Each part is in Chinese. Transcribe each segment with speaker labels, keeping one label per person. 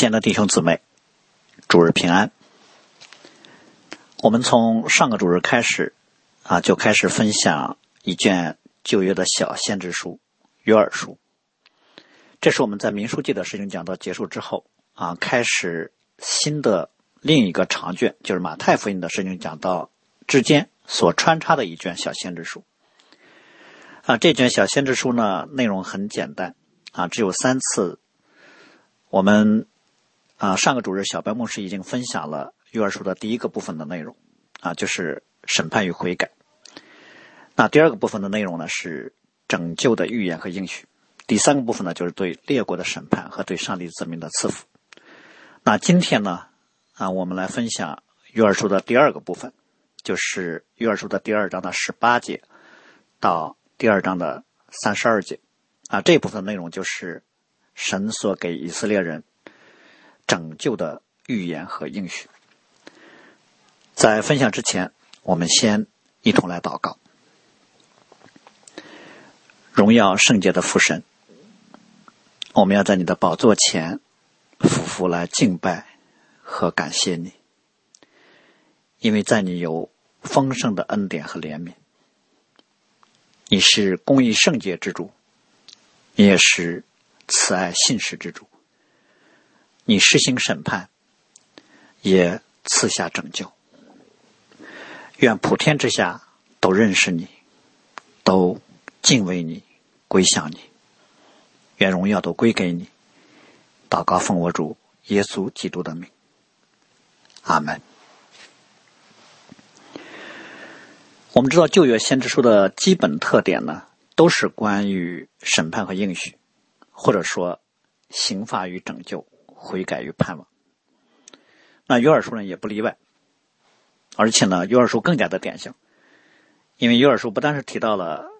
Speaker 1: 亲爱的弟兄姊妹，主日平安。我们从上个主日开始啊，就开始分享一卷旧约的小先知书《约珥书》。这是我们在民书记的事情讲到结束之后啊，开始新的另一个长卷，就是马太福音的事情讲到之间所穿插的一卷小先知书。啊，这卷小先知书呢，内容很简单啊，只有三次。我们。啊，上个主日小白牧师已经分享了约珥书的第一个部分的内容，啊，就是审判与悔改。那第二个部分的内容呢是拯救的预言和应许。第三个部分呢就是对列国的审判和对上帝子民的赐福。那今天呢，啊，我们来分享约珥书的第二个部分，就是约珥书的第二章的十八节到第二章的三十二节。啊，这部分内容就是神所给以色列人。拯救的预言和应许。在分享之前，我们先一同来祷告。荣耀圣洁的父神，我们要在你的宝座前俯伏来敬拜和感谢你，因为在你有丰盛的恩典和怜悯。你是公义圣洁之主，你也是慈爱信实之主。你施行审判，也赐下拯救。愿普天之下都认识你，都敬畏你，归向你。愿荣耀都归给你。祷告奉我主耶稣基督的名。阿门。我们知道旧约先知书的基本特点呢，都是关于审判和应许，或者说刑罚与拯救。悔改与盼望，那约珥书呢也不例外，而且呢约珥书更加的典型，因为约珥书不但是提到了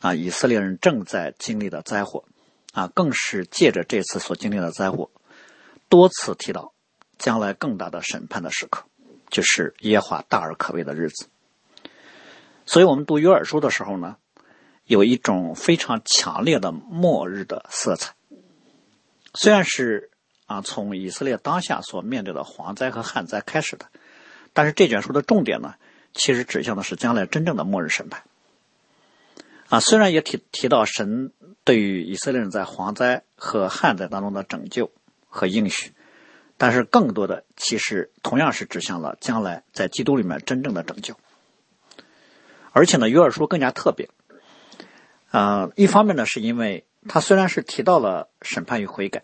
Speaker 1: 啊以色列人正在经历的灾祸，啊更是借着这次所经历的灾祸，多次提到将来更大的审判的时刻，就是耶华大而可畏的日子。所以我们读约珥书的时候呢，有一种非常强烈的末日的色彩，虽然是。啊，从以色列当下所面对的蝗灾和旱灾开始的，但是这卷书的重点呢，其实指向的是将来真正的末日审判。啊，虽然也提提到神对于以色列人在蝗灾和旱灾当中的拯救和应许，但是更多的其实同样是指向了将来在基督里面真正的拯救。而且呢，约珥书更加特别。啊，一方面呢，是因为他虽然是提到了审判与悔改。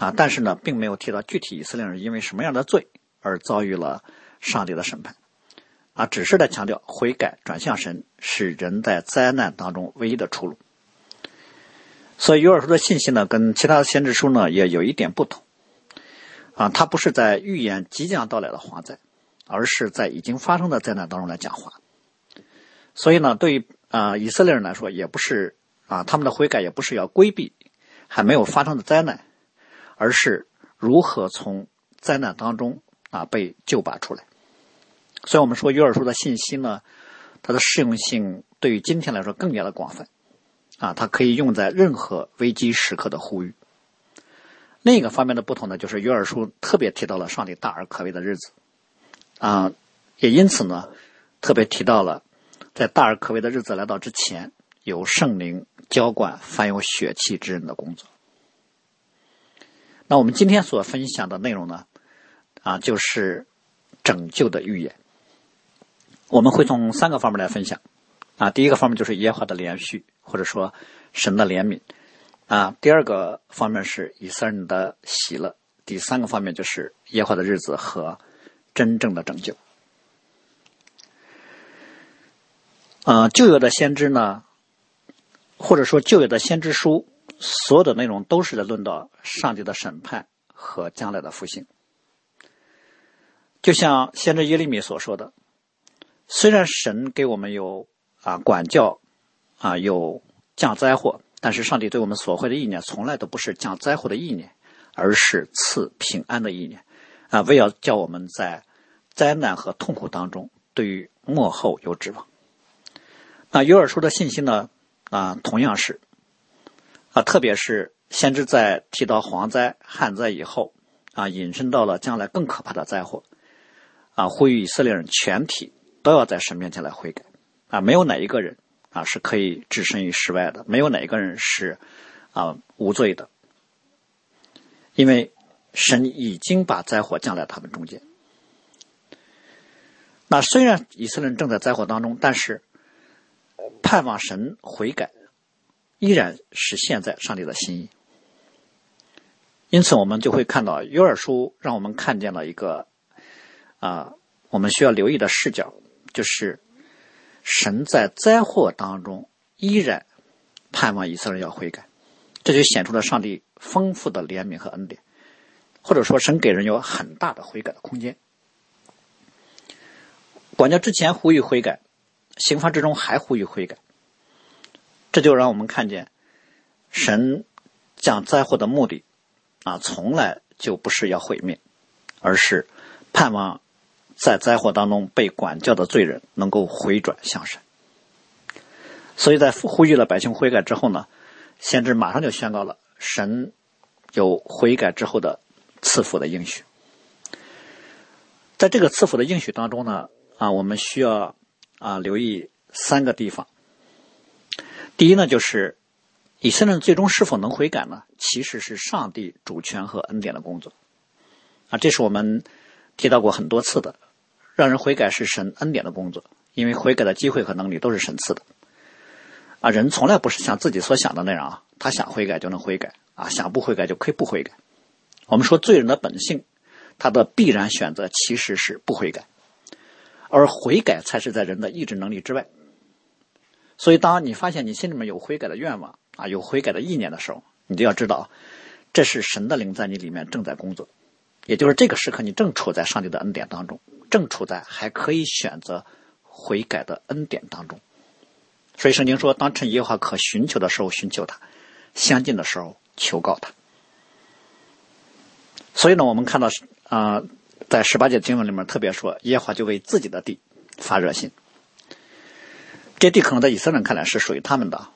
Speaker 1: 啊，但是呢，并没有提到具体以色列人因为什么样的罪而遭遇了上帝的审判，啊，只是在强调悔改转向神是人在灾难当中唯一的出路。所以约珥书的信息呢，跟其他的先知书呢也有一点不同，啊，他不是在预言即将到来的蝗灾，而是在已经发生的灾难当中来讲话。所以呢，对于啊以色列人来说，也不是啊他们的悔改也不是要规避还没有发生的灾难。而是如何从灾难当中啊被救拔出来？所以我们说约珥书的信息呢，它的适用性对于今天来说更加的广泛啊，它可以用在任何危机时刻的呼吁。另一个方面的不同呢，就是约珥书特别提到了上帝大而可畏的日子啊，也因此呢，特别提到了在大而可畏的日子来到之前，有圣灵浇灌凡有血气之人的工作。那我们今天所分享的内容呢，啊，就是拯救的预言。我们会从三个方面来分享，啊，第一个方面就是耶和华的连续，或者说神的怜悯，啊，第二个方面是以色列人的喜乐，第三个方面就是耶和华的日子和真正的拯救。啊，旧约的先知呢，或者说旧约的先知书。所有的内容都是在论到上帝的审判和将来的复兴。就像先知耶利米所说的：“虽然神给我们有啊管教啊有降灾祸，但是上帝对我们所会的意念从来都不是降灾祸的意念，而是赐平安的意念啊，为要叫我们在灾难和痛苦当中对于幕后有指望。”那约珥书的信息呢啊，同样是。啊，特别是先知在提到蝗灾、旱灾以后，啊，引申到了将来更可怕的灾祸，啊，呼吁以色列人全体都要在神面前来悔改，啊，没有哪一个人啊是可以置身于世外的，没有哪一个人是啊无罪的，因为神已经把灾祸降在他们中间。那虽然以色列人正在灾祸当中，但是盼望神悔改，依然是现在上帝的心意。因此，我们就会看到约珥书让我们看见了一个啊，我们需要留意的视角，就是神在灾祸当中依然盼望以色列人要悔改，这就显出了上帝丰富的怜悯和恩典，或者说神给人有很大的悔改的空间。管教之前呼吁悔改，刑罚之中还呼吁悔改，这就让我们看见神降灾祸的目的啊，从来就不是要毁灭，而是盼望在灾祸当中被管教的罪人能够回转向神。所以在呼吁了百姓悔改之后呢，先知马上就宣告了神有悔改之后的赐福的应许。在这个赐福的应许当中呢。啊，我们需要啊留意三个地方。第一呢，就是以色列人最终是否能悔改呢？其实是上帝主权和恩典的工作。啊，这是我们提到过很多次的，让人悔改是神恩典的工作，因为悔改的机会和能力都是神赐的。啊，人从来不是像自己所想的那样啊，他想悔改就能悔改啊，想不悔改就可以不悔改。我们说罪人的本性，他的必然选择其实是不悔改。而悔改才是在人的意志能力之外，所以当你发现你心里面有悔改的愿望啊，有悔改的意念的时候，你就要知道，这是神的灵在你里面正在工作，也就是这个时刻你正处在上帝的恩典当中，正处在还可以选择悔改的恩典当中。所以圣经说，当趁耶和华可寻求的时候寻求他，相近的时候求告他。所以呢，我们看到啊。在十八节经文里面特别说，耶和华就为自己的地发热心。这地可能在以色列人看来是属于他们的，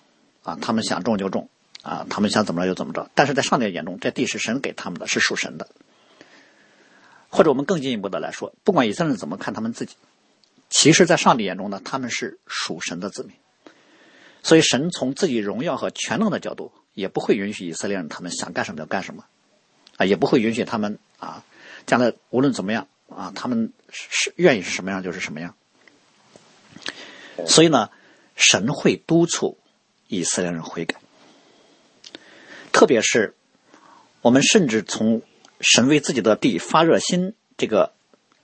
Speaker 1: 啊，他们想种就种，啊，他们想怎么着就怎么着。但是在上帝眼中，这地是神给他们的，是属神的。或者我们更进一步的来说，不管以色列人怎么看他们自己，其实，在上帝眼中呢，他们是属神的子民。所以，神从自己荣耀和全能的角度，也不会允许以色列人他们想干什么就干什么，啊，也不会允许他们啊。将来无论怎么样啊，他们是愿意是什么样就是什么样。所以呢，神会督促以色列人悔改。特别是我们甚至从神为自己的地发热心这个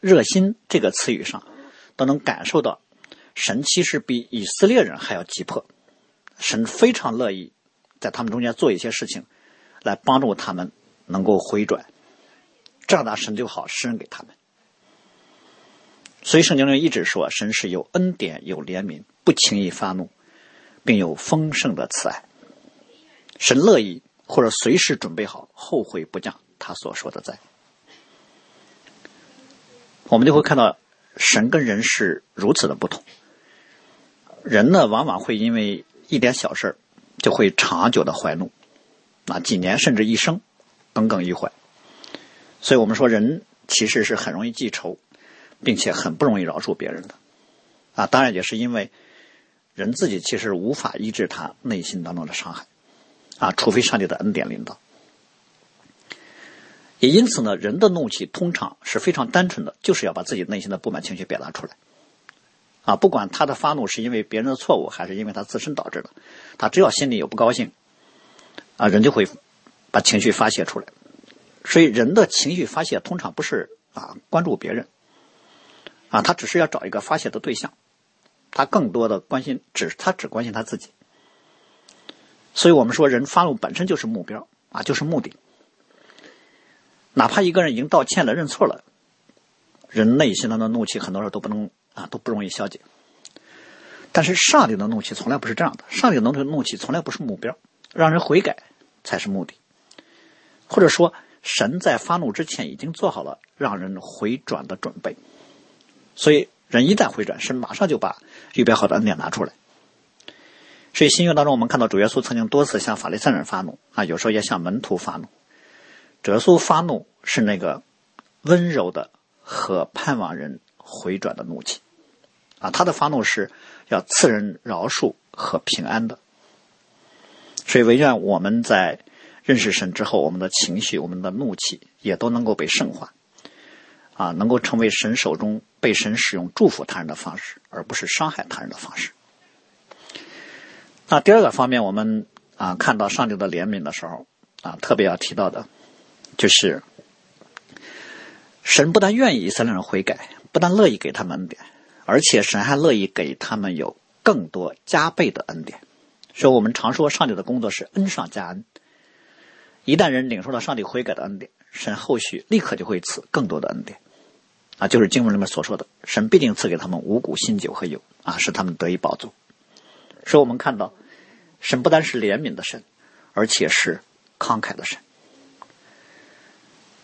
Speaker 1: 热心这个词语上，都能感受到神其实比以色列人还要急迫。神非常乐意在他们中间做一些事情，来帮助他们能够回转。这样的神就好施恩给他们，所以圣经中一直说神是有恩典、有怜悯，不轻易发怒，并有丰盛的慈爱。神乐意或者随时准备好后悔不降他所说的灾。我们就会看到神跟人是如此的不同。人呢，往往会因为一点小事就会长久的怀怒，啊，几年甚至一生耿耿于怀。所以我们说，人其实是很容易记仇，并且很不容易饶恕别人的，啊，当然也是因为人自己其实无法医治他内心当中的伤害，啊，除非上帝的恩典领导。也因此呢，人的怒气通常是非常单纯的，就是要把自己内心的不满情绪表达出来，啊，不管他的发怒是因为别人的错误，还是因为他自身导致的，他只要心里有不高兴，啊，人就会把情绪发泄出来。所以，人的情绪发泄通常不是啊关注别人，啊，他只是要找一个发泄的对象，他更多的关心只他只关心他自己。所以我们说，人发怒本身就是目标啊，就是目的。哪怕一个人已经道歉了、认错了，人内心当中的怒气很多时候都不能啊都不容易消解。但是上帝的怒气从来不是这样的，上帝的怒气从来不是目标，让人悔改才是目的，或者说。神在发怒之前已经做好了让人回转的准备，所以人一旦回转，神马上就把预备好的恩典拿出来。所以新约当中，我们看到主耶稣曾经多次向法利赛人发怒啊，有时候也向门徒发怒。主耶稣发怒是那个温柔的和盼望人回转的怒气，啊，他的发怒是要赐人饶恕和平安的。所以，唯愿我们在认识神之后，我们的情绪、我们的怒气也都能够被圣化，啊，能够成为神手中被神使用祝福他人的方式，而不是伤害他人的方式。那第二个方面，我们啊看到上帝的怜悯的时候，啊，特别要提到的，就是神不但愿意以色列人悔改，不但乐意给他们恩典，而且神还乐意给他们有更多加倍的恩典。所以我们常说，上帝的工作是恩上加恩。一旦人领受了上帝悔改的恩典，神后续立刻就会赐更多的恩典。啊，就是经文里面所说的，神必定赐给他们五谷、新酒和油，啊，使他们得以饱足。所以我们看到，神不单是怜悯的神，而且是慷慨的神。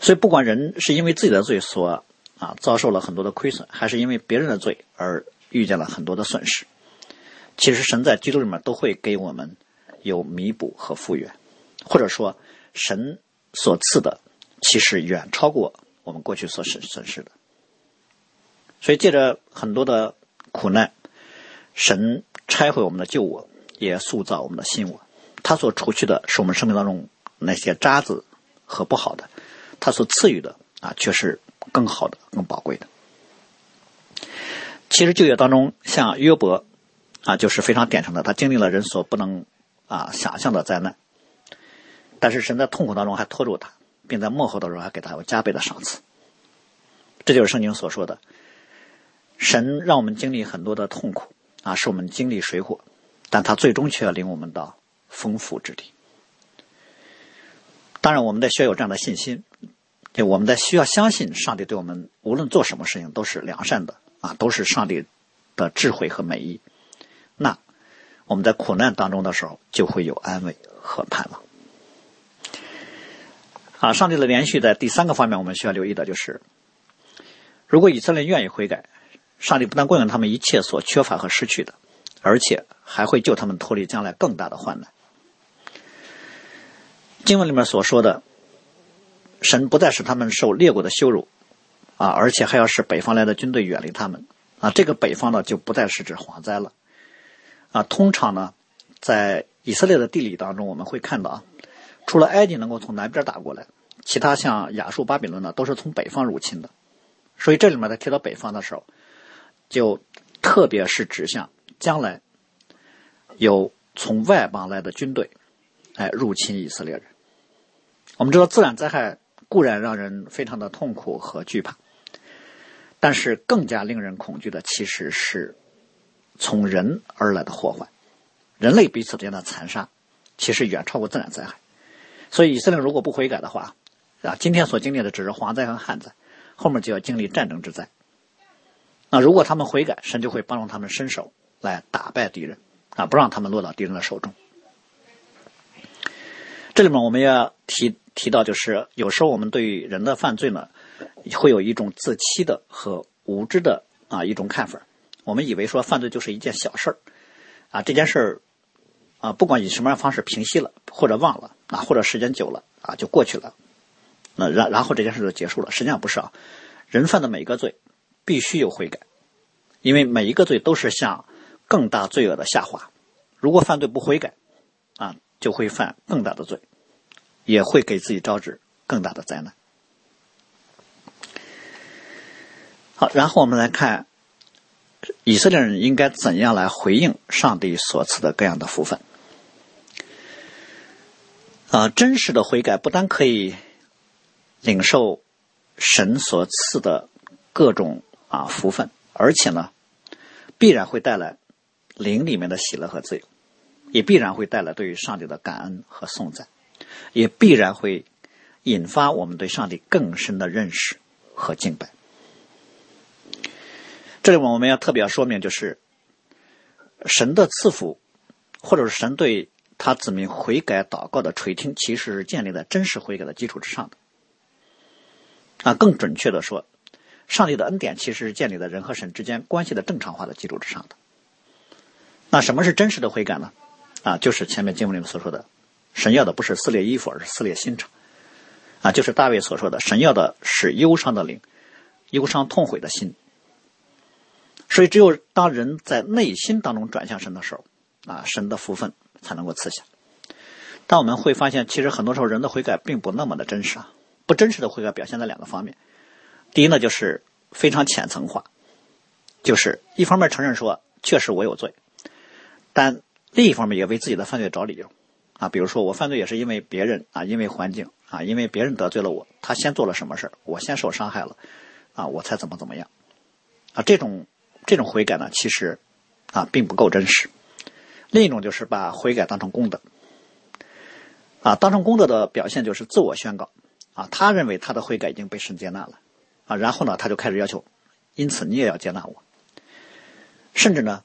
Speaker 1: 所以，不管人是因为自己的罪所啊遭受了很多的亏损，还是因为别人的罪而遇见了很多的损失。其实神在基督里面都会给我们有弥补和复原，或者说神所赐的其实远超过我们过去所损损失的。所以借着很多的苦难，神拆毁我们的旧我，也塑造我们的新我。他所除去的是我们生命当中那些渣子和不好的，他所赐予的啊却是更好的、更宝贵的。其实旧约当中，像约伯。啊，就是非常典型的，他经历了人所不能啊想象的灾难，但是神在痛苦当中还拖住他，并在幕后当中还给他有加倍的赏赐。这就是圣经所说的，神让我们经历很多的痛苦啊，使我们经历水火，但他最终却要领我们到丰富之地。当然，我们在需要有这样的信心，就我们在需要相信上帝对我们无论做什么事情都是良善的啊，都是上帝的智慧和美意。那我们在苦难当中的时候，就会有安慰和盼望。啊，上帝的连续在第三个方面，我们需要留意的就是，如果以色列愿意悔改，上帝不但供应他们一切所缺乏和失去的，而且还会救他们脱离将来更大的患难。经文里面所说的，神不再使他们受列国的羞辱，啊，而且还要使北方来的军队远离他们。啊，这个北方呢，就不再是指蝗灾了。啊，通常呢，在以色列的地理当中，我们会看到啊，除了埃及能够从南边打过来，其他像亚述、巴比伦呢，都是从北方入侵的。所以这里面在提到北方的时候，就特别是指向将来有从外邦来的军队，哎，入侵以色列人。我们知道自然灾害固然让人非常的痛苦和惧怕，但是更加令人恐惧的其实是。从人而来的祸患，人类彼此之间的残杀，其实远超过自然灾害。所以以色列如果不悔改的话，啊，今天所经历的只是蝗灾和旱灾，后面就要经历战争之灾。那如果他们悔改，神就会帮助他们伸手来打败敌人，啊，不让他们落到敌人的手中。这里面我们要提提到，就是有时候我们对于人的犯罪呢，会有一种自欺的和无知的啊一种看法。我们以为说犯罪就是一件小事儿，啊，这件事儿，啊，不管以什么样方式平息了，或者忘了，啊，或者时间久了，啊，就过去了，那然然后这件事就结束了。实际上不是啊，人犯的每个罪，必须有悔改，因为每一个罪都是向更大罪恶的下滑。如果犯罪不悔改，啊，就会犯更大的罪，也会给自己招致更大的灾难。好，然后我们来看。以色列人应该怎样来回应上帝所赐的各样的福分？啊，真实的悔改不单可以领受神所赐的各种啊福分，而且呢，必然会带来灵里面的喜乐和自由，也必然会带来对于上帝的感恩和颂赞，也必然会引发我们对上帝更深的认识和敬拜。这里我们要特别要说明，就是神的赐福，或者是神对他子民悔改祷告的垂听，其实是建立在真实悔改的基础之上的。啊，更准确的说，上帝的恩典其实是建立在人和神之间关系的正常化的基础之上的。那什么是真实的悔改呢？啊，就是前面经文里面所说的，神要的不是撕裂衣服，而是撕裂心肠。啊，就是大卫所说的，神要的是忧伤的灵，忧伤痛悔的心。所以，只有当人在内心当中转向神的时候，啊，神的福分才能够赐下。但我们会发现，其实很多时候人的悔改并不那么的真实啊。不真实的悔改表现在两个方面，第一呢，就是非常浅层化，就是一方面承认说确实我有罪，但另一方面也为自己的犯罪找理由啊。比如说我犯罪也是因为别人啊，因为环境啊，因为别人得罪了我，他先做了什么事我先受伤害了啊，我才怎么怎么样啊。这种这种悔改呢，其实啊并不够真实。另一种就是把悔改当成功德啊，当成功德的表现就是自我宣告。啊，他认为他的悔改已经被神接纳了，啊，然后呢，他就开始要求，因此你也要接纳我。甚至呢，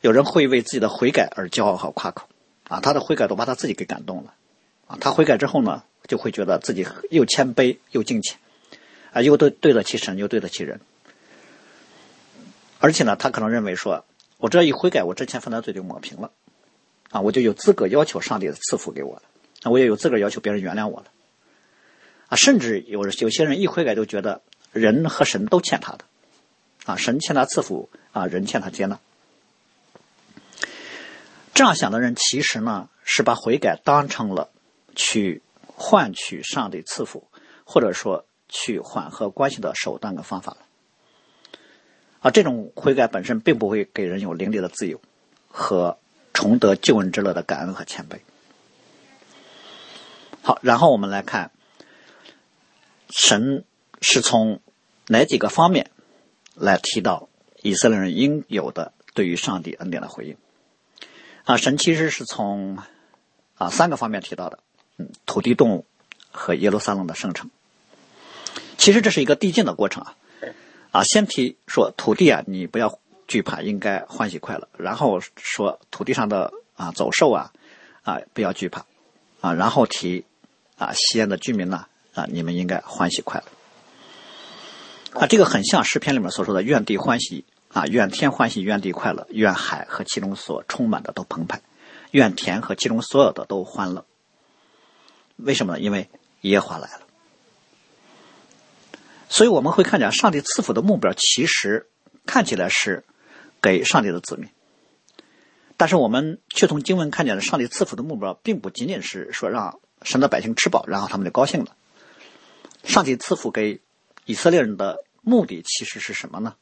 Speaker 1: 有人会为自己的悔改而骄傲和夸口，啊，他的悔改都把他自己给感动了，啊，他悔改之后呢，就会觉得自己又谦卑又敬虔，啊，又对对得起神，又对得起人，而且呢，他可能认为说，我只要一悔改，我之前犯的罪就抹平了，啊，我就有资格要求上帝赐福给我了，那，我也有资格要求别人原谅我了。啊，甚至有有些人一悔改就觉得人和神都欠他的，啊，神欠他赐福，啊，人欠他接纳。这样想的人，其实呢是把悔改当成了去换取上帝赐福，或者说去缓和关系的手段跟方法了。啊，这种悔改本身并不会给人有灵力的自由和重得救恩之乐的感恩和谦卑。好，然后我们来看。神是从哪几个方面来提到以色列人应有的对于上帝恩典的回应？啊，神其实是从啊三个方面提到的，嗯，土地、动物和耶路撒冷的圣城。其实这是一个递进的过程啊，啊，先提说土地啊，你不要惧怕，应该欢喜快乐。然后说土地上的啊走兽啊，啊不要惧怕，啊，然后提啊西安的居民呢。啊，你们应该欢喜快乐。啊，这个很像诗篇里面所说的“愿地欢喜”啊，“愿天欢喜，愿地快乐，愿海和其中所充满的都澎湃，愿田和其中所有的都欢乐。”为什么呢？因为耶和华来了。所以我们会看见，上帝赐福的目标其实看起来是给上帝的子民，但是我们却从经文看见了，上帝赐福的目标并不仅仅是说让神的百姓吃饱，然后他们就高兴了。上帝赐福给以色列人的目的其实是什么呢？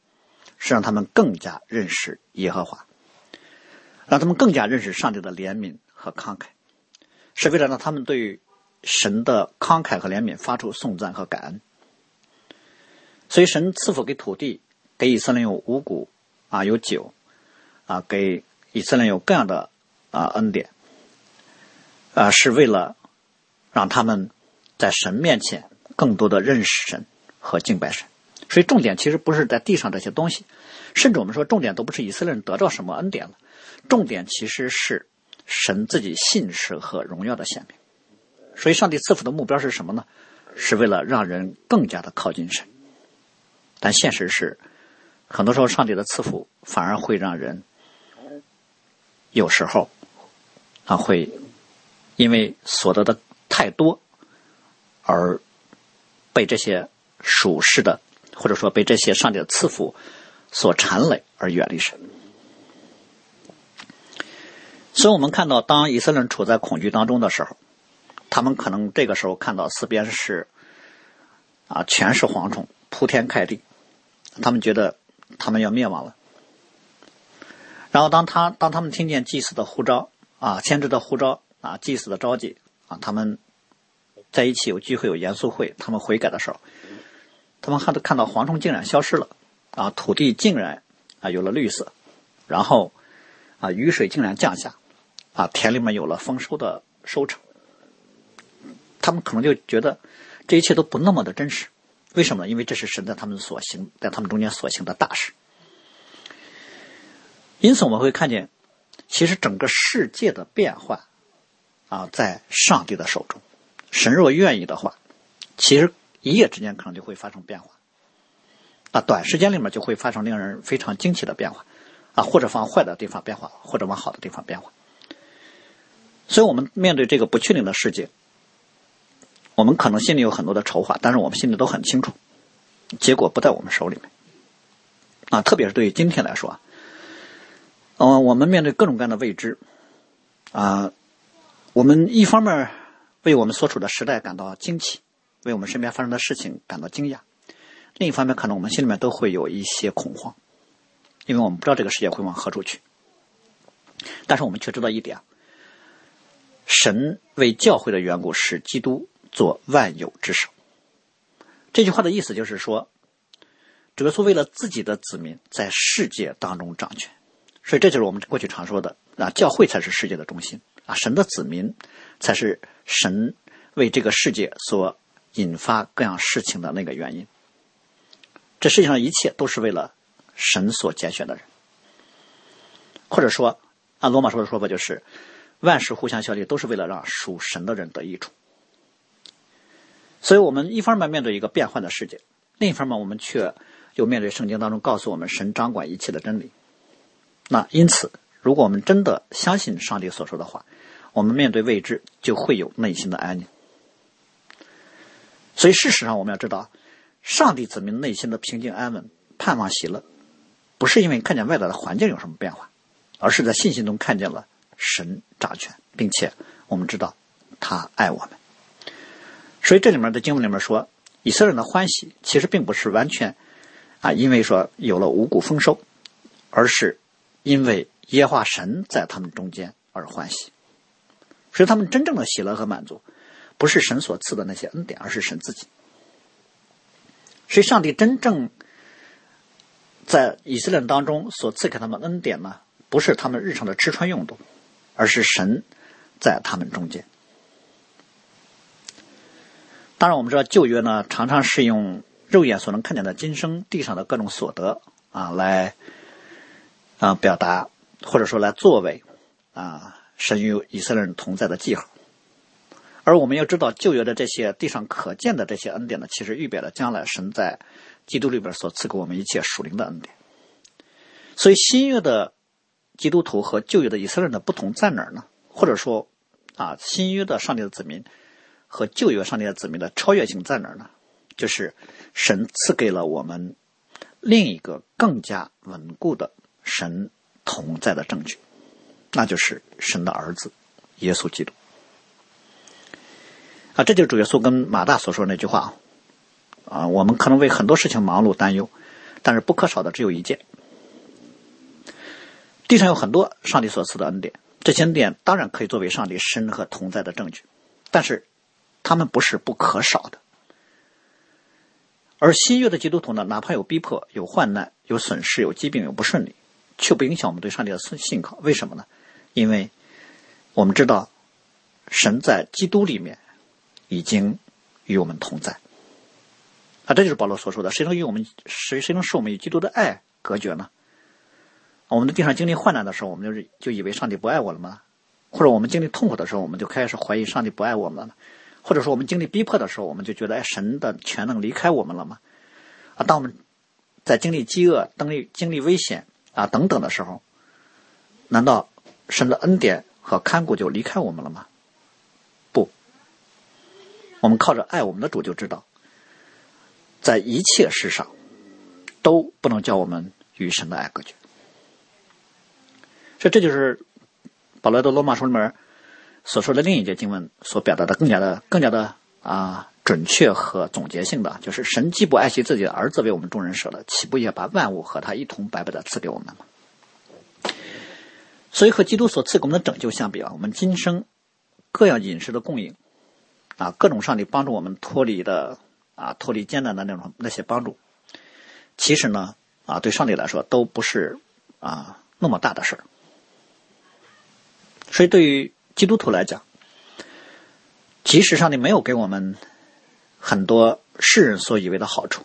Speaker 1: 是让他们更加认识耶和华，让他们更加认识上帝的怜悯和慷慨，是为了让他们对神的慷慨和怜悯发出颂赞和感恩。所以，神赐福给土地，给以色列有五谷啊，有酒啊，给以色列有各样的啊恩典啊，是为了让他们在神面前。更多的认识神和敬拜神，所以重点其实不是在地上这些东西，甚至我们说重点都不是以色列人得到什么恩典了，重点其实是神自己信实和荣耀的显明。所以，上帝赐福的目标是什么呢？是为了让人更加的靠近神。但现实是，很多时候上帝的赐福反而会让人有时候啊会因为所得的太多而。被这些属世的，或者说被这些上帝的赐福所缠累而远离神，所以我们看到，当以色列人处在恐惧当中的时候，他们可能这个时候看到四边是啊，全是蝗虫铺天盖地，他们觉得他们要灭亡了。然后当他当他们听见祭司的呼召啊，先知的呼召啊，祭司的召集啊，他们。在一起有聚会有严肃会，他们悔改的时候，他们看到看到蝗虫竟然消失了，啊，土地竟然啊有了绿色，然后啊雨水竟然降下，啊田里面有了丰收的收成，他们可能就觉得这一切都不那么的真实，为什么呢？因为这是神在他们所行，在他们中间所行的大事。因此我们会看见，其实整个世界的变化啊，在上帝的手中。神若愿意的话，其实一夜之间可能就会发生变化，啊，短时间里面就会发生令人非常惊奇的变化，啊，或者往坏的地方变化，或者往好的地方变化。所以，我们面对这个不确定的世界，我们可能心里有很多的筹划，但是我们心里都很清楚，结果不在我们手里面。啊，特别是对于今天来说，嗯，我们面对各种各样的未知，啊，我们一方面为我们所处的时代感到惊奇，为我们身边发生的事情感到惊讶；另一方面，可能我们心里面都会有一些恐慌，因为我们不知道这个世界会往何处去。但是我们却知道一点：神为教会的缘故，使基督做万有之首。这句话的意思就是说。主耶稣为了自己的子民在世界当中掌权，所以这就是我们过去常说的啊，教会才是世界的中心啊，神的子民才是神为这个世界所引发各样事情的那个原因。这世界上一切都是为了神所拣选的人，或者说按罗马书的说法就是万事互相效力，都是为了让属神的人得益处。所以我们一方面面对一个变幻的世界，另一方面我们却。又面对圣经当中告诉我们神掌管一切的真理，那因此，如果我们真的相信上帝所说的话，我们面对未知就会有内心的安宁。所以，事实上我们要知道，上帝子民内心的平静安稳、盼望喜乐，不是因为看见外在的环境有什么变化，而是在信心中看见了神掌权，并且我们知道他爱我们。所以，这里面的经文里面说，以色列人的欢喜其实并不是完全。啊，因为说有了五谷丰收，而是因为耶和华神在他们中间而欢喜，所以他们真正的喜乐和满足，不是神所赐的那些恩典，而是神自己。所以，上帝真正在以色列人当中所赐给他们恩典呢，不是他们日常的吃穿用度，而是神在他们中间。当然，我们知道旧约呢，常常是用。肉眼所能看见的今生地上的各种所得啊，来啊表达或者说来作为啊神与以色列人同在的记号。而我们要知道旧约的这些地上可见的这些恩典呢，其实预表了将来神在基督里边所赐给我们一切属灵的恩典。所以新约的基督徒和旧约的以色列人的不同在哪儿呢？或者说啊新约的上帝的子民和旧约上帝的子民的超越性在哪儿呢？就是神赐给了我们另一个更加稳固的神同在的证据，那就是神的儿子耶稣基督。啊，这就是主耶稣跟马大所说的那句话啊。我们可能为很多事情忙碌担忧，但是不可少的只有一件：地上有很多上帝所赐的恩典，这些恩典当然可以作为上帝神和同在的证据，但是他们不是不可少的。而新约的基督徒呢，哪怕有逼迫、有患难、有损失、有疾病、有不顺利，却不影响我们对上帝的信信靠。为什么呢？因为我们知道，神在基督里面已经与我们同在。啊，这就是保罗所说的：谁能与我们谁谁能使我们与基督的爱隔绝呢？我们在地上经历患难的时候，我们就是就以为上帝不爱我了吗？或者我们经历痛苦的时候，我们就开始怀疑上帝不爱我们了？或者说，我们经历逼迫的时候，我们就觉得，哎，神的全能离开我们了吗？啊，当我们在经历饥饿、经历经历危险啊等等的时候，难道神的恩典和看顾就离开我们了吗？我们靠着爱我们的主就知道，在一切事上都不能叫我们与神的爱隔绝。所以，这就是保罗的罗马书里面。所说的另一节经文所表达的更加的、更加的啊准确和总结性的，就是神既不爱惜自己的儿子为我们众人舍了，岂不也把万物和他一同白白的赐给我们吗？所以和基督所赐给我们的拯救相比啊，我们今生各样饮食的供应啊，各种上帝帮助我们脱离的啊脱离艰难的那种那些帮助，其实呢啊对上帝来说都不是啊那么大的事儿，所以对于。基督徒来讲，即使上帝没有给我们很多世人所以为的好处，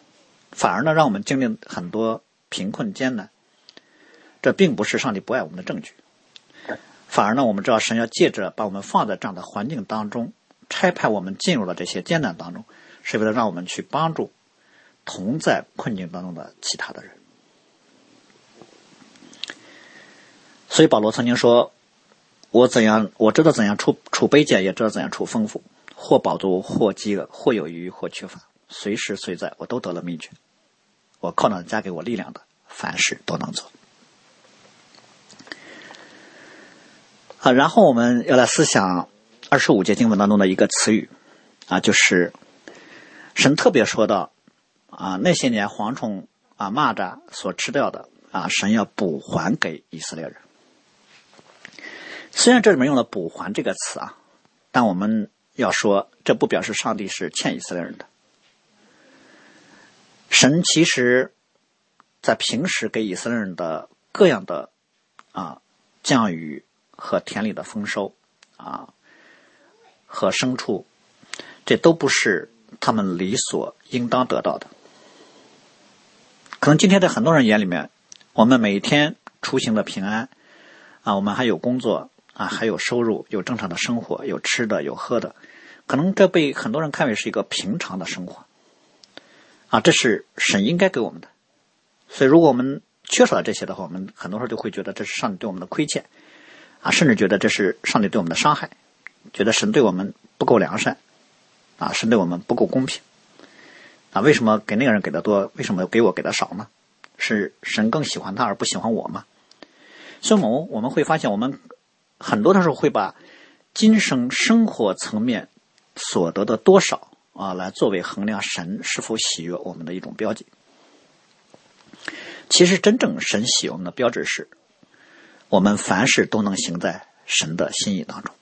Speaker 1: 反而呢，让我们经历很多贫困艰难，这并不是上帝不爱我们的证据。反而呢，我们知道神要借着把我们放在这样的环境当中，差派我们进入了这些艰难当中，是为了让我们去帮助同在困境当中的其他的人。所以保罗曾经说。我怎样？我知道怎样处处卑贱，也知道怎样处丰富。或饱足，或饥饿，或有余，或缺乏，随时随在，我都得了秘诀。我靠那加给我力量的，凡事都能做。啊，然后我们要来思想二十五节经文当中的一个词语，啊，就是神特别说到，啊，那些年蝗虫啊、蚂蚱所吃掉的，啊，神要补还给以色列人。虽然这里面用了“补还”这个词啊，但我们要说，这不表示上帝是欠以色列人的。神其实，在平时给以色列人的各样的啊降雨和田里的丰收啊和牲畜，这都不是他们理所应当得到的。可能今天在很多人眼里面，我们每天出行的平安啊，我们还有工作。啊，还有收入，有正常的生活，有吃的，有喝的，可能这被很多人看为是一个平常的生活。啊，这是神应该给我们的。所以，如果我们缺少了这些的话，我们很多时候就会觉得这是上帝对我们的亏欠，啊，甚至觉得这是上帝对我们的伤害，觉得神对我们不够良善，啊，神对我们不够公平。啊，为什么给那个人给的多，为什么给我给的少呢？是神更喜欢他而不喜欢我吗？所以，我们我们会发现我们。很多的时候会把今生生活层面所得的多少啊，来作为衡量神是否喜悦我们的一种标记。其实，真正神喜悦我们的标志是，我们凡事都能行在神的心意当中。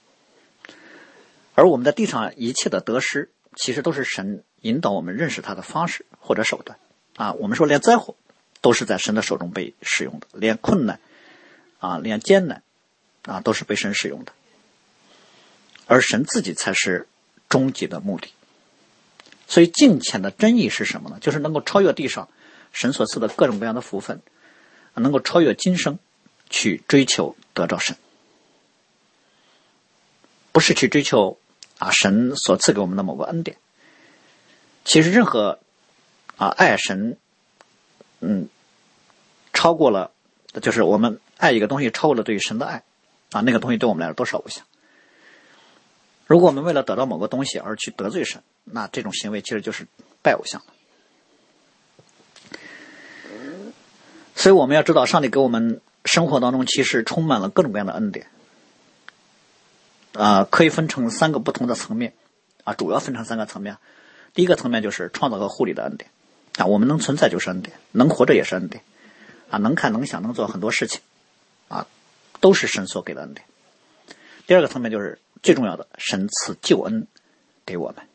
Speaker 1: 而我们在地上一切的得失，其实都是神引导我们认识他的方式或者手段啊。我们说，连灾祸都是在神的手中被使用的，连困难啊，连艰难。啊，都是被神使用的，而神自己才是终极的目的。所以，敬虔的真意是什么呢？就是能够超越地上神所赐的各种各样的福分，能够超越今生去追求得着神，不是去追求啊神所赐给我们的某个恩典。其实，任何啊爱神，嗯，超过了，就是我们爱一个东西超过了对于神的爱。啊，那个东西对我们来说多少偶像。如果我们为了得到某个东西而去得罪神，那这种行为其实就是拜偶像。所以我们要知道，上帝给我们生活当中其实充满了各种各样的恩典。啊，可以分成三个不同的层面。啊，主要分成三个层面。第一个层面就是创造和护理的恩典。啊，我们能存在就是恩典，能活着也是恩典。啊，能看能想能做很多事情。啊。都是神所给的恩典。第二个层面就是最重要的，神赐救恩给我们，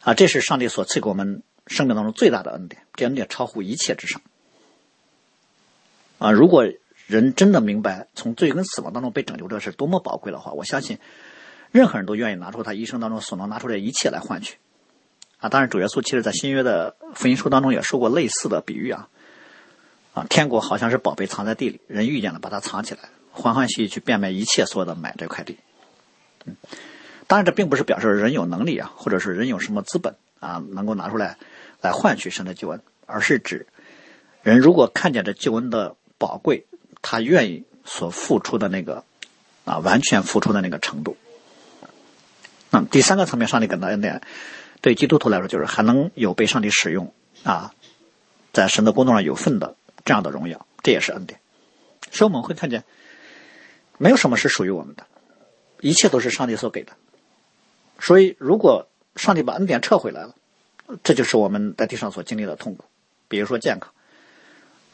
Speaker 1: 啊，这是上帝所赐给我们生命当中最大的恩典，这恩典超乎一切之上。啊，如果人真的明白从罪跟死亡当中被拯救这是多么宝贵的话，我相信任何人都愿意拿出他一生当中所能拿出的一切来换取。啊，当然主耶稣其实在新约的福音书当中也说过类似的比喻啊，啊，天国好像是宝贝藏在地里，人遇见了把它藏起来。欢欢喜喜去变卖一切所有的买这块地，嗯，当然这并不是表示人有能力啊，或者是人有什么资本啊，能够拿出来来换取神的救恩，而是指人如果看见这救恩的宝贵，他愿意所付出的那个啊，完全付出的那个程度。那么第三个层面，上帝给的恩典，对基督徒来说，就是还能有被上帝使用啊，在神的工作上有份的这样的荣耀，这也是恩典。所以我们会看见。没有什么是属于我们的，一切都是上帝所给的。所以，如果上帝把恩典撤回来了，这就是我们在地上所经历的痛苦。比如说健康，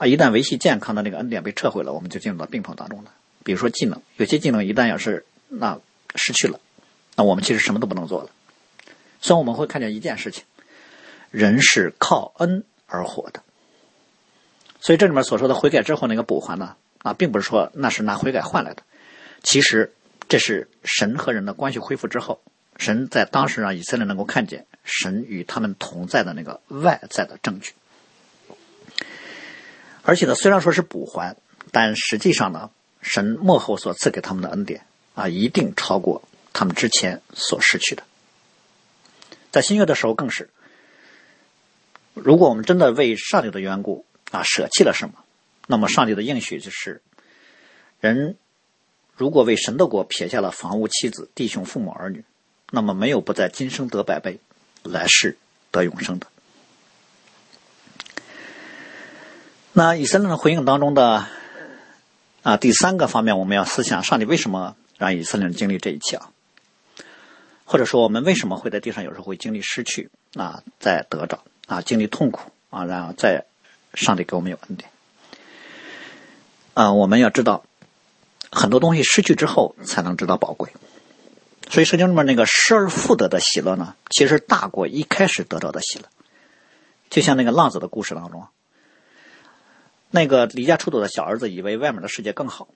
Speaker 1: 啊，一旦维系健康的那个恩典被撤回了，我们就进入到病痛当中了。比如说技能，有些技能一旦要是那失去了，那我们其实什么都不能做了。所以我们会看见一件事情：人是靠恩而活的。所以这里面所说的悔改之后那个补还呢，啊，并不是说那是拿悔改换来的。其实，这是神和人的关系恢复之后，神在当时让以色列能够看见神与他们同在的那个外在的证据。而且呢，虽然说是补还，但实际上呢，神幕后所赐给他们的恩典啊，一定超过他们之前所失去的。在新约的时候更是，如果我们真的为上帝的缘故啊舍弃了什么，那么上帝的应许就是人。如果为神的国撇下了房屋、妻子、弟兄、父母、儿女，那么没有不在今生得百倍，来世得永生的。那以色列的回应当中的啊第三个方面，我们要思想上帝为什么让以色列人经历这一切啊？或者说我们为什么会在地上有时候会经历失去啊，再得着啊，经历痛苦啊，然后再上帝给我们有恩典啊？我们要知道很多东西失去之后才能知道宝贵，所以圣经里面那个失而复得的喜乐呢，其实大过一开始得到的喜乐。就像那个浪子的故事当中。那个离家出走的小儿子以为外面的世界更好，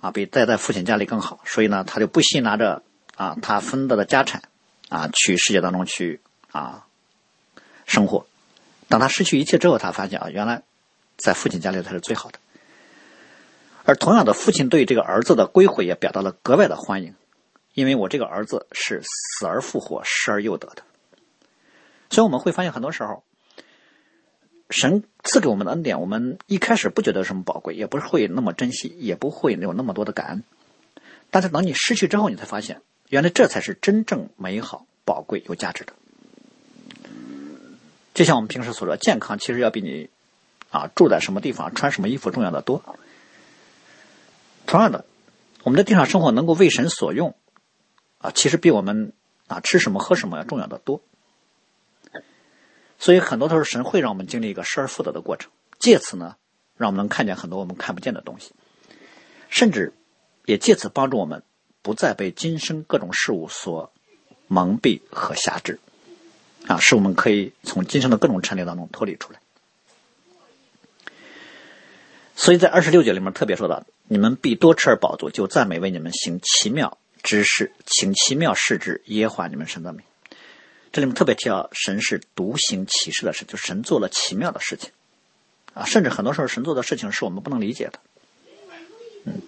Speaker 1: 啊，比待在父亲家里更好，所以呢，他就不惜拿着啊他分得的家产，啊，去世界当中去啊生活。当他失去一切之后，他发现啊，原来在父亲家里才是最好的。而同样的，父亲对这个儿子的归回也表达了格外的欢迎，因为我这个儿子是死而复活、失而又得的。所以我们会发现，很多时候。神赐给我们的恩典，我们一开始不觉得什么宝贵，也不会那么珍惜，也不会有那么多的感恩。但是等你失去之后，你才发现，原来这才是真正美好、宝贵、有价值的。就像我们平时所说，健康其实要比你啊住在什么地方、穿什么衣服重要的多。同样的，我们在地上生活能够为神所用啊，其实比我们啊吃什么喝什么要重要的多。所以很多都是神会让我们经历一个失而复得的过程，借此呢，让我们能看见很多我们看不见的东西，甚至也借此帮助我们不再被今生各种事物所蒙蔽和辖制，啊，使我们可以从今生的各种陈列当中脱离出来。所以在二十六节里面特别说到：“你们必多吃而饱足，就赞美为你们行奇妙之事，请奇妙事之耶和华你们神的名。”这里面特别提到，神是独行其事的事，就神做了奇妙的事情，啊，甚至很多时候神做的事情是我们不能理解的。嗯，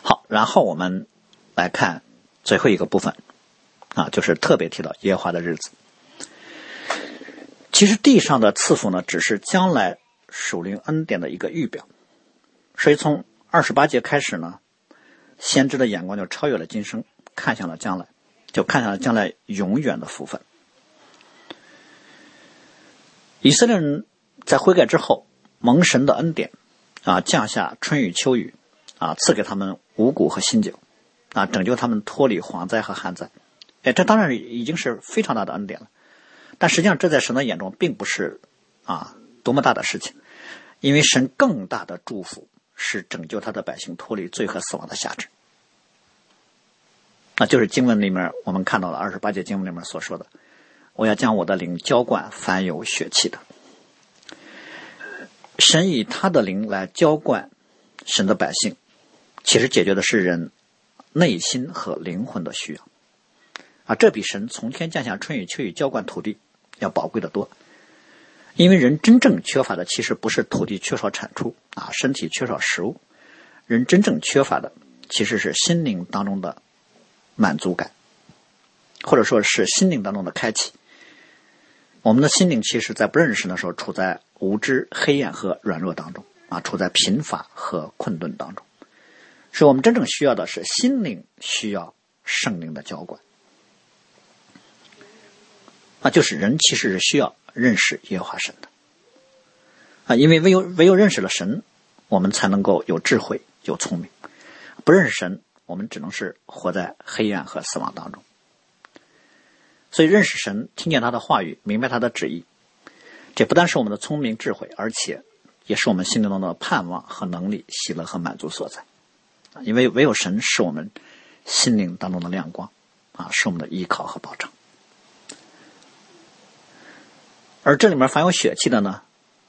Speaker 1: 好，然后我们来看最后一个部分，啊，就是特别提到耶和华的日子。其实地上的赐福呢，只是将来属灵恩典的一个预表，所以从二十八节开始呢，先知的眼光就超越了今生，看向了将来。就看向了将来永远的福分。以色列人在悔改之后，蒙神的恩典，啊，降下春雨秋雨，啊，赐给他们五谷和新酒，啊，拯救他们脱离蝗灾和旱灾。哎，这当然已经是非常大的恩典了。但实际上，这在神的眼中并不是啊多么大的事情，因为神更大的祝福是拯救他的百姓脱离罪和死亡的辖制。那就是经文里面我们看到了二十八节经文里面所说的：“我要将我的灵浇灌凡有血气的。”神以他的灵来浇灌神的百姓，其实解决的是人内心和灵魂的需要啊！这比神从天降下春雨秋雨浇灌土地要宝贵的多。因为人真正缺乏的其实不是土地缺少产出啊，身体缺少食物，人真正缺乏的其实是心灵当中的。满足感，或者说是心灵当中的开启。我们的心灵其实，在不认识的时候，处在无知、黑暗和软弱当中啊，处在贫乏和困顿当中。所以我们真正需要的是心灵需要圣灵的浇灌。那就是人其实是需要认识耶和华神的啊，因为唯有唯有认识了神，我们才能够有智慧、有聪明。不认识神。我们只能是活在黑暗和死亡当中，所以认识神、听见他的话语、明白他的旨意，这不单是我们的聪明智慧，而且也是我们心灵中的盼望和能力、喜乐和满足所在。因为唯有神是我们心灵当中的亮光，啊，是我们的依靠和保障。而这里面凡有血气的呢，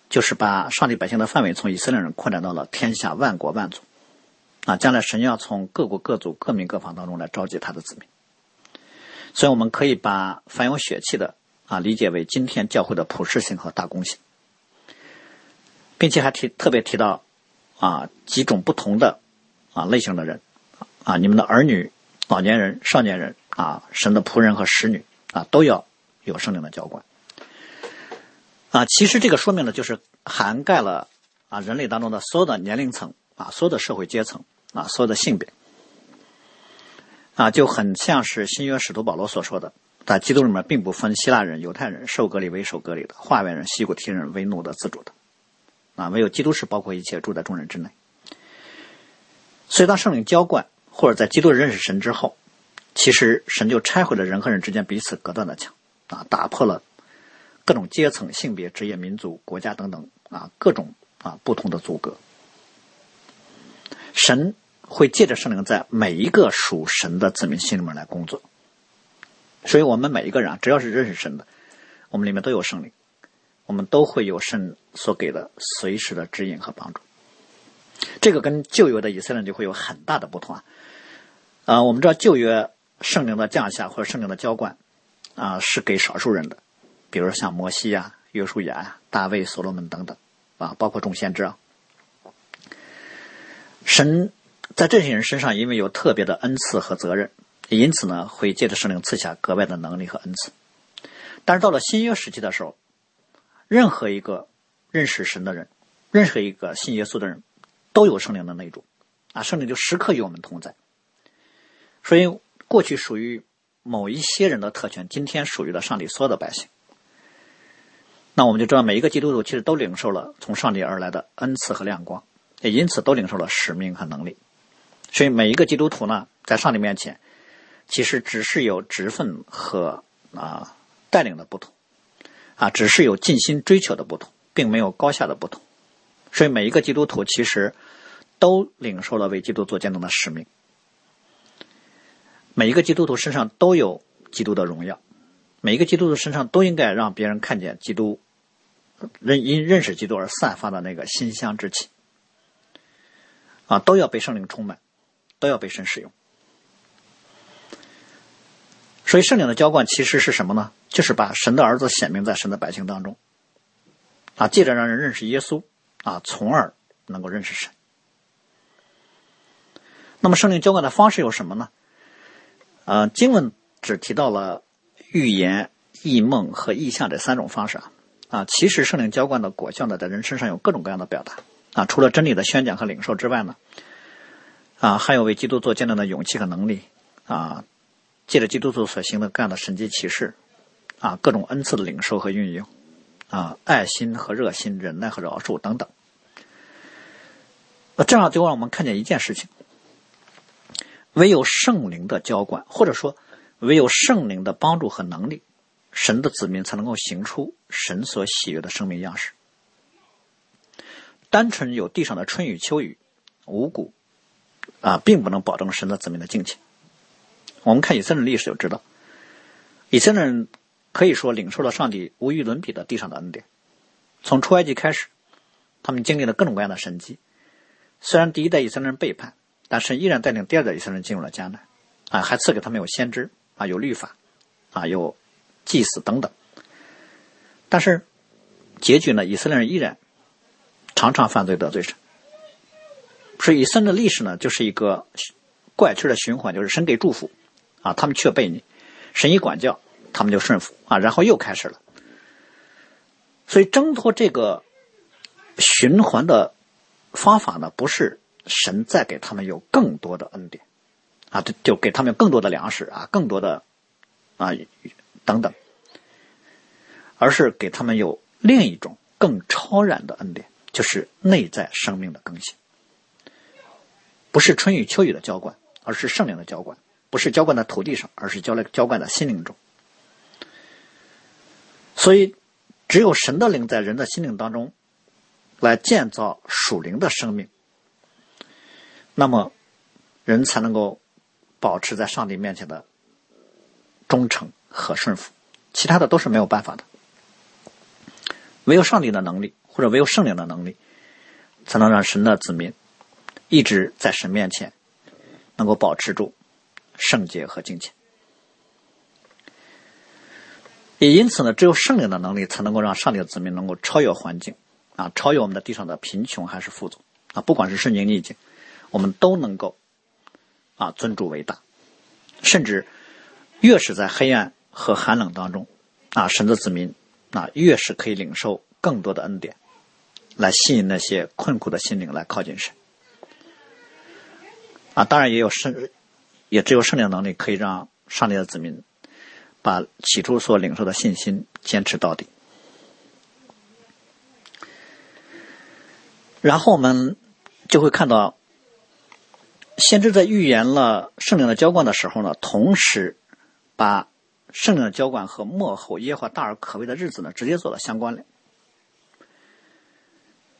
Speaker 1: 就是把上帝百姓的范围从以色列人扩展到了天下万国万族。啊，将来神要从各国各族各民各方当中来召集他的子民，所以我们可以把凡有血气的啊理解为今天教会的普世性和大公性，并且还提特别提到啊几种不同的啊类型的人啊，你们的儿女、老年人、少年人啊，神的仆人和使女啊，都要有圣灵的浇灌啊。其实这个说明呢，就是涵盖了啊人类当中的所有的年龄层。啊，所有的社会阶层啊，所有的性别啊，就很像是新约使徒保罗所说的，在基督里面并不分希腊人、犹太人，受隔离为受隔离的，化外人、西古提人为奴的、自主的，啊，唯有基督是包括一切住在众人之内。所以，当圣灵浇灌或者在基督认识神之后，其实神就拆毁了人和人之间彼此隔断的墙，啊，打破了各种阶层、性别、职业、民族、国家等等啊各种啊不同的阻隔。神。会借着圣灵在每一个属神的子民心里面来工作，所以我们每一个人啊，只要是认识神的，我们里面都有圣灵，我们都会有神所给的随时的指引和帮助。这个跟旧约的以色列人就会有很大的不同啊。啊，我们知道旧约圣灵的降下或者圣灵的浇灌啊，是给少数人的，比如像摩西呀、约书亚、大卫、所罗门等等啊，包括众先知啊，神。在这些人身上，因为有特别的恩赐和责任，因此呢，会借着圣灵赐下格外的能力和恩赐。但是到了新约时期的时候，任何一个认识神的人，任何一个信耶稣的人，都有圣灵的内住，啊，圣灵就时刻与我们同在。所以，过去属于某一些人的特权，今天属于了上帝所有的百姓。那我们就知道，每一个基督徒其实都领受了从上帝而来的恩赐和亮光，也因此都领受了使命和能力。所以每一个基督徒呢，在上帝面前，其实只是有职分和啊带领的不同，啊，只是有尽心追求的不同，并没有高下的不同。所以每一个基督徒其实都领受了为基督做见证的使命。每一个基督徒身上都有基督的荣耀，每一个基督徒身上都应该让别人看见基督认因认识基督而散发的那个馨香之气，啊，都要被圣灵充满。都要被神使用，所以圣灵的浇灌其实是什么呢？就是把神的儿子显明在神的百姓当中，啊，借着让人认识耶稣，啊，从而能够认识神。那么圣灵浇灌的方式有什么呢？呃，经文只提到了预言、异梦和异象这三种方式啊，啊，其实圣灵浇灌的果效呢，在人身上有各种各样的表达啊，除了真理的宣讲和领受之外呢。啊，还有为基督做见证的勇气和能力，啊，借着基督徒所行的各样的神迹奇事，啊，各种恩赐的领受和运用，啊，爱心和热心、忍耐和饶恕等等。那这样就让我们看见一件事情：唯有圣灵的浇灌，或者说唯有圣灵的帮助和能力，神的子民才能够行出神所喜悦的生命样式。单纯有地上的春雨秋雨，五谷。啊，并不能保证神的子民的境界。我们看以色列历史就知道，以色列人可以说领受了上帝无与伦比的地上的恩典。从出埃及开始，他们经历了各种各样的神迹。虽然第一代以色列人背叛，但神依然带领第二代以色列人进入了迦南。啊，还赐给他们有先知，啊，有律法，啊，有祭祀等等。但是结局呢，以色列人依然常常犯罪得罪神。所以以色列的历史呢，就是一个怪圈的循环，就是神给祝福，啊，他们却被你；神一管教，他们就顺服，啊，然后又开始了。所以挣脱这个循环的方法呢，不是神再给他们有更多的恩典，啊，就就给他们更多的粮食啊，更多的啊等等，而是给他们有另一种更超然的恩典，就是内在生命的更新。不是春雨秋雨的浇灌，而是圣灵的浇灌；不是浇灌在土地上，而是浇了浇灌在心灵中。所以，只有神的灵在人的心灵当中来建造属灵的生命，那么人才能够保持在上帝面前的忠诚和顺服。其他的都是没有办法的。唯有上帝的能力，或者唯有圣灵的能力，才能让神的子民。一直在神面前能够保持住圣洁和敬虔，也因此呢，只有圣灵的能力才能够让上帝的子民能够超越环境啊，超越我们的地上的贫穷还是富足啊，不管是顺境逆境，我们都能够啊尊主为大，甚至越是在黑暗和寒冷当中啊，神的子民啊越是可以领受更多的恩典，来吸引那些困苦的心灵来靠近神。啊，当然也有圣，也只有圣灵的能力可以让上帝的子民把起初所领受的信心坚持到底。然后我们就会看到，先知在预言了圣灵的浇灌的时候呢，同时把圣灵的浇灌和幕后耶和华大而可畏的日子呢，直接做了相关联。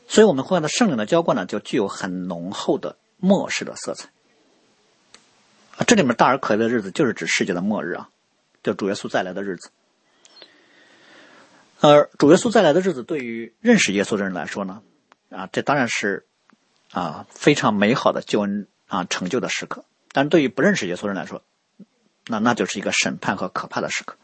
Speaker 1: 所以我们会看到圣灵的浇灌呢，就具有很浓厚的末世的色彩。啊，这里面大而可畏的日子就是指世界的末日啊，就主耶稣再来的日子。而主耶稣再来的日子，对于认识耶稣的人来说呢？啊，这当然是啊非常美好的救恩啊成就的时刻，但是对于不认识耶稣人来说，那那就是一个审判和可怕的时刻。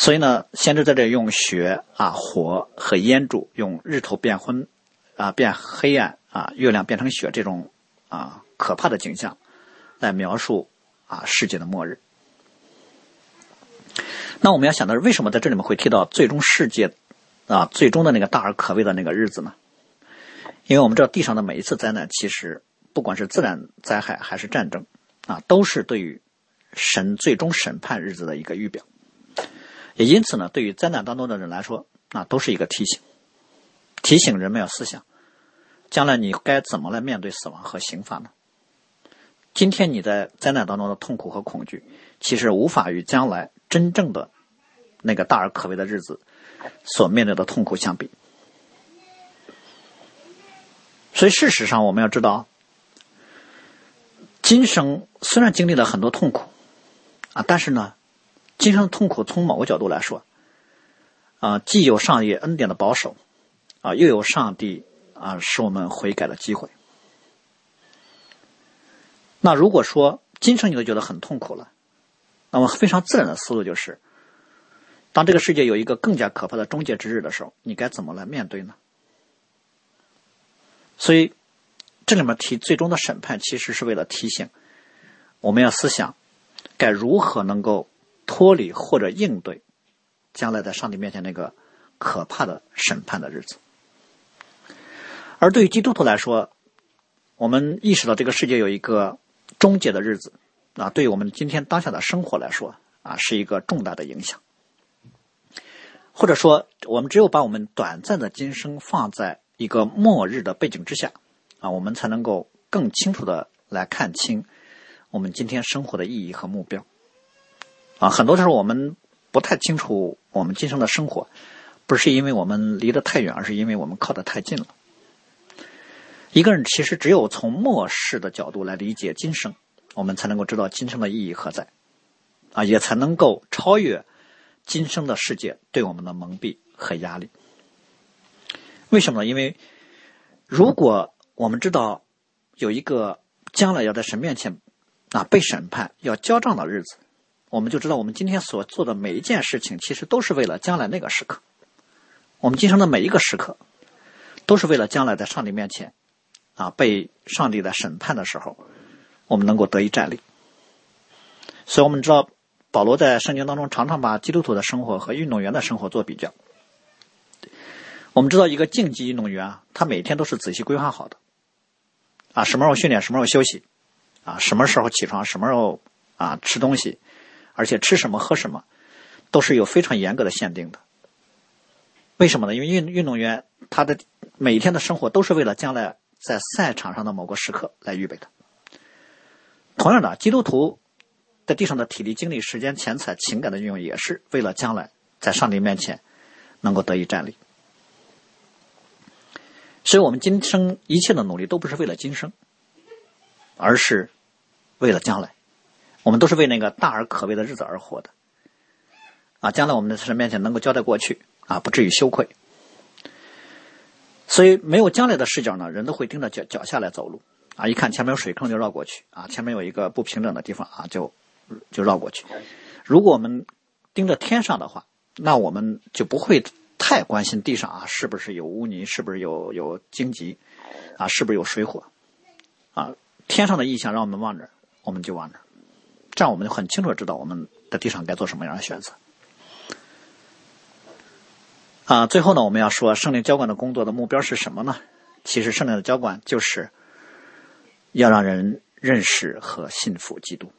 Speaker 1: 所以呢，先知在这用血啊、火和烟柱，用日头变昏啊、变黑暗啊、月亮变成雪这种啊可怕的景象，来描述啊世界的末日。那我们要想的是，为什么在这里面会提到最终世界？啊，最终的那个大而可畏的那个日子呢？因为我们知道地上的每一次灾难，其实不管是自然灾害还是战争，啊，都是对于神最终审判日子的一个预表。也因此呢，对于灾难当中的人来说，那都是一个提醒，提醒人们要思想，将来你该怎么来面对死亡和刑罚呢？今天你在灾难当中的痛苦和恐惧，其实无法与将来真正的那个大而可畏的日子。所面对的痛苦相比，所以事实上我们要知道，今生虽然经历了很多痛苦啊，但是呢，今生的痛苦从某个角度来说，啊，既有上帝恩典的保守，啊，又有上帝啊使我们悔改的机会。那如果说今生你都觉得很痛苦了，那么非常自然的思路就是。当这个世界有一个更加可怕的终结之日的时候，你该怎么来面对呢？所以，这里面提最终的审判，其实是为了提醒我们要思想该如何能够脱离或者应对将来在上帝面前那个可怕的审判的日子。而对于基督徒来说，我们意识到这个世界有一个终结的日子，啊，对于我们今天当下的生活来说，啊，是一个重大的影响。或者说，我们只有把我们短暂的今生放在一个末日的背景之下，啊，我们才能够更清楚的来看清我们今天生活的意义和目标。啊，很多时候我们不太清楚我们今生的生活，不是因为我们离得太远，而是因为我们靠得太近了。一个人其实只有从末世的角度来理解今生，我们才能够知道今生的意义何在，啊，也才能够超越。今生的世界对我们的蒙蔽和压力，为什么呢？因为如果我们知道有一个将来要在神面前啊被审判、要交账的日子，我们就知道我们今天所做的每一件事情，其实都是为了将来那个时刻。我们今生的每一个时刻，都是为了将来在上帝面前啊被上帝的审判的时候，我们能够得以站立。所以，我们知道。保罗在圣经当中常常把基督徒的生活和运动员的生活做比较。我们知道，一个竞技运动员啊，他每天都是仔细规划好的，啊，什么时候训练，什么时候休息，啊，什么时候起床，什么时候啊吃东西，而且吃什么喝什么，都是有非常严格的限定的。为什么呢？因为运运动员他的每天的生活都是为了将来在赛场上的某个时刻来预备的。同样的，基督徒。在地上的体力、精力、时间、钱财、情感的运用，也是为了将来在上帝面前能够得以站立。所以，我们今生一切的努力都不是为了今生，而是为了将来。我们都是为那个大而可畏的日子而活的。啊，将来我们的神面前能够交代过去，啊，不至于羞愧。所以，没有将来的视角呢，人都会盯着脚脚下来走路。啊，一看前面有水坑就绕过去。啊，前面有一个不平整的地方啊，就。就绕过去。如果我们盯着天上的话，那我们就不会太关心地上啊是不是有污泥，是不是有有荆棘，啊是不是有水火，啊天上的意象让我们望着，我们就望着，这样我们就很清楚的知道我们在地上该做什么样的选择。啊，最后呢，我们要说圣灵浇灌的工作的目标是什么呢？其实圣灵的浇灌就是要让人认识和信服基督，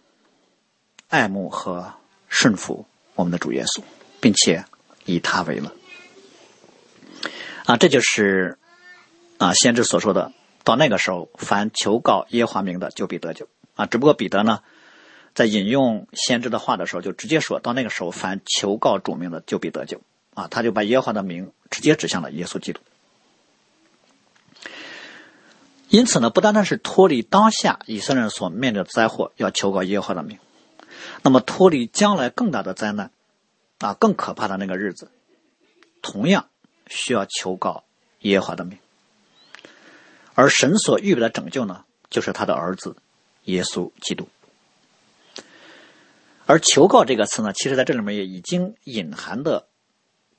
Speaker 1: 爱慕和顺服我们的主耶稣，并且以他为乐。啊，这就是啊先知所说的。到那个时候，凡求告耶华名的，就必得救。啊，只不过彼得呢，在引用先知的话的时候，就直接说到那个时候，凡求告主名的，就必得救。啊，他就把耶和华的名直接指向了耶稣基督。因此呢，不单单是脱离当下以色列人所面临的灾祸，要求告耶和华的名，那么脱离将来更大的灾难，啊，更可怕的那个日子，同样需要求告耶和华的名。而神所预备的拯救呢，就是他的儿子耶稣基督。而求告这个词呢，其实在这里面也已经隐含的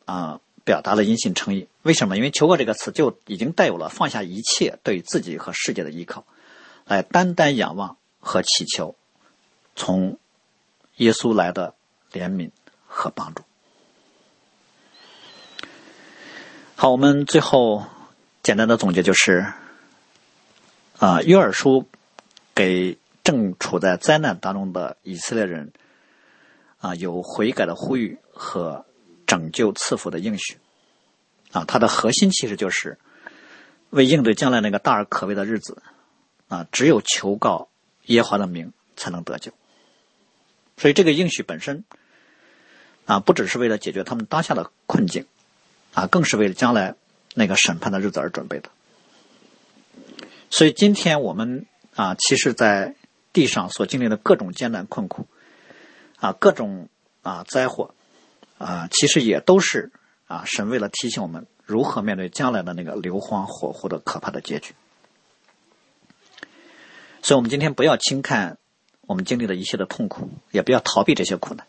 Speaker 1: 啊。表达了因信诚意，为什么？因为“求告”这个词就已经带有了放下一切对自己和世界的依靠，来单单仰望和祈求从耶稣来的怜悯和帮助。好，我们最后简单的总结就是：啊，约珥书给正处在灾难当中的以色列人啊有悔改的呼吁和。拯救赐福的应许，啊，它的核心其实就是为应对将来那个大而可畏的日子，啊，只有求告耶和华的名才能得救。所以这个应许本身，啊，不只是为了解决他们当下的困境，啊，更是为了将来那个审判的日子而准备的。所以今天我们啊，其实，在地上所经历的各种艰难困苦，啊，各种啊灾祸。啊，其实也都是啊，神为了提醒我们如何面对将来的那个流荒火湖的可怕的结局。所以，我们今天不要轻看我们经历的一切的痛苦，也不要逃避这些苦难，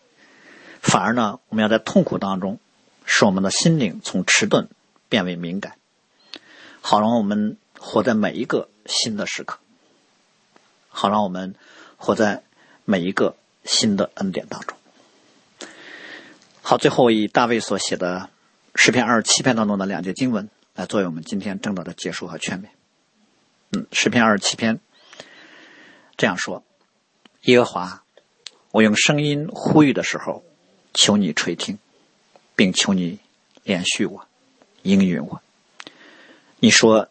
Speaker 1: 反而呢，我们要在痛苦当中，使我们的心灵从迟钝变为敏感，好让我们活在每一个新的时刻，好让我们活在每一个新的恩典当中。好，最后以大卫所写的诗篇二十七篇当中的两节经文来作为我们今天正道的结束和劝勉。嗯，诗篇二十七篇这样说：耶和华，我用声音呼吁的时候，求你垂听，并求你连续我，应允我。你说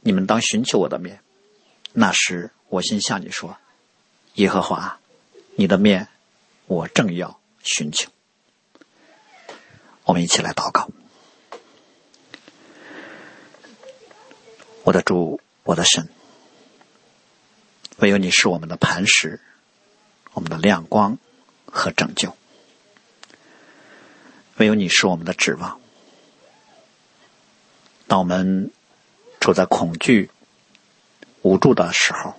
Speaker 1: 你们当寻求我的面，那时我心向你说：耶和华，你的面我正要寻求。我们一起来祷告，我的主，我的神，唯有你是我们的磐石，我们的亮光和拯救；唯有你是我们的指望。当我们处在恐惧、无助的时候，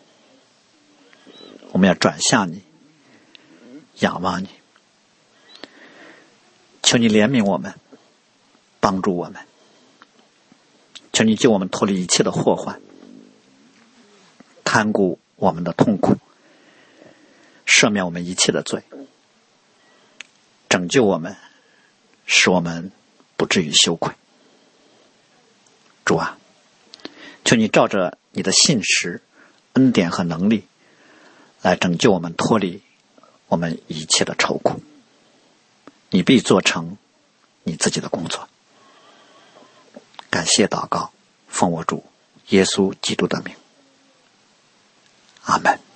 Speaker 1: 我们要转向你，仰望你。求你怜悯我们，帮助我们。求你救我们脱离一切的祸患，看顾我们的痛苦，赦免我们一切的罪，拯救我们，使我们不至于羞愧。主啊，求你照着你的信实、恩典和能力，来拯救我们脱离我们一切的愁苦。你必做成你自己的工作。感谢祷告，奉我主耶稣基督的名，阿门。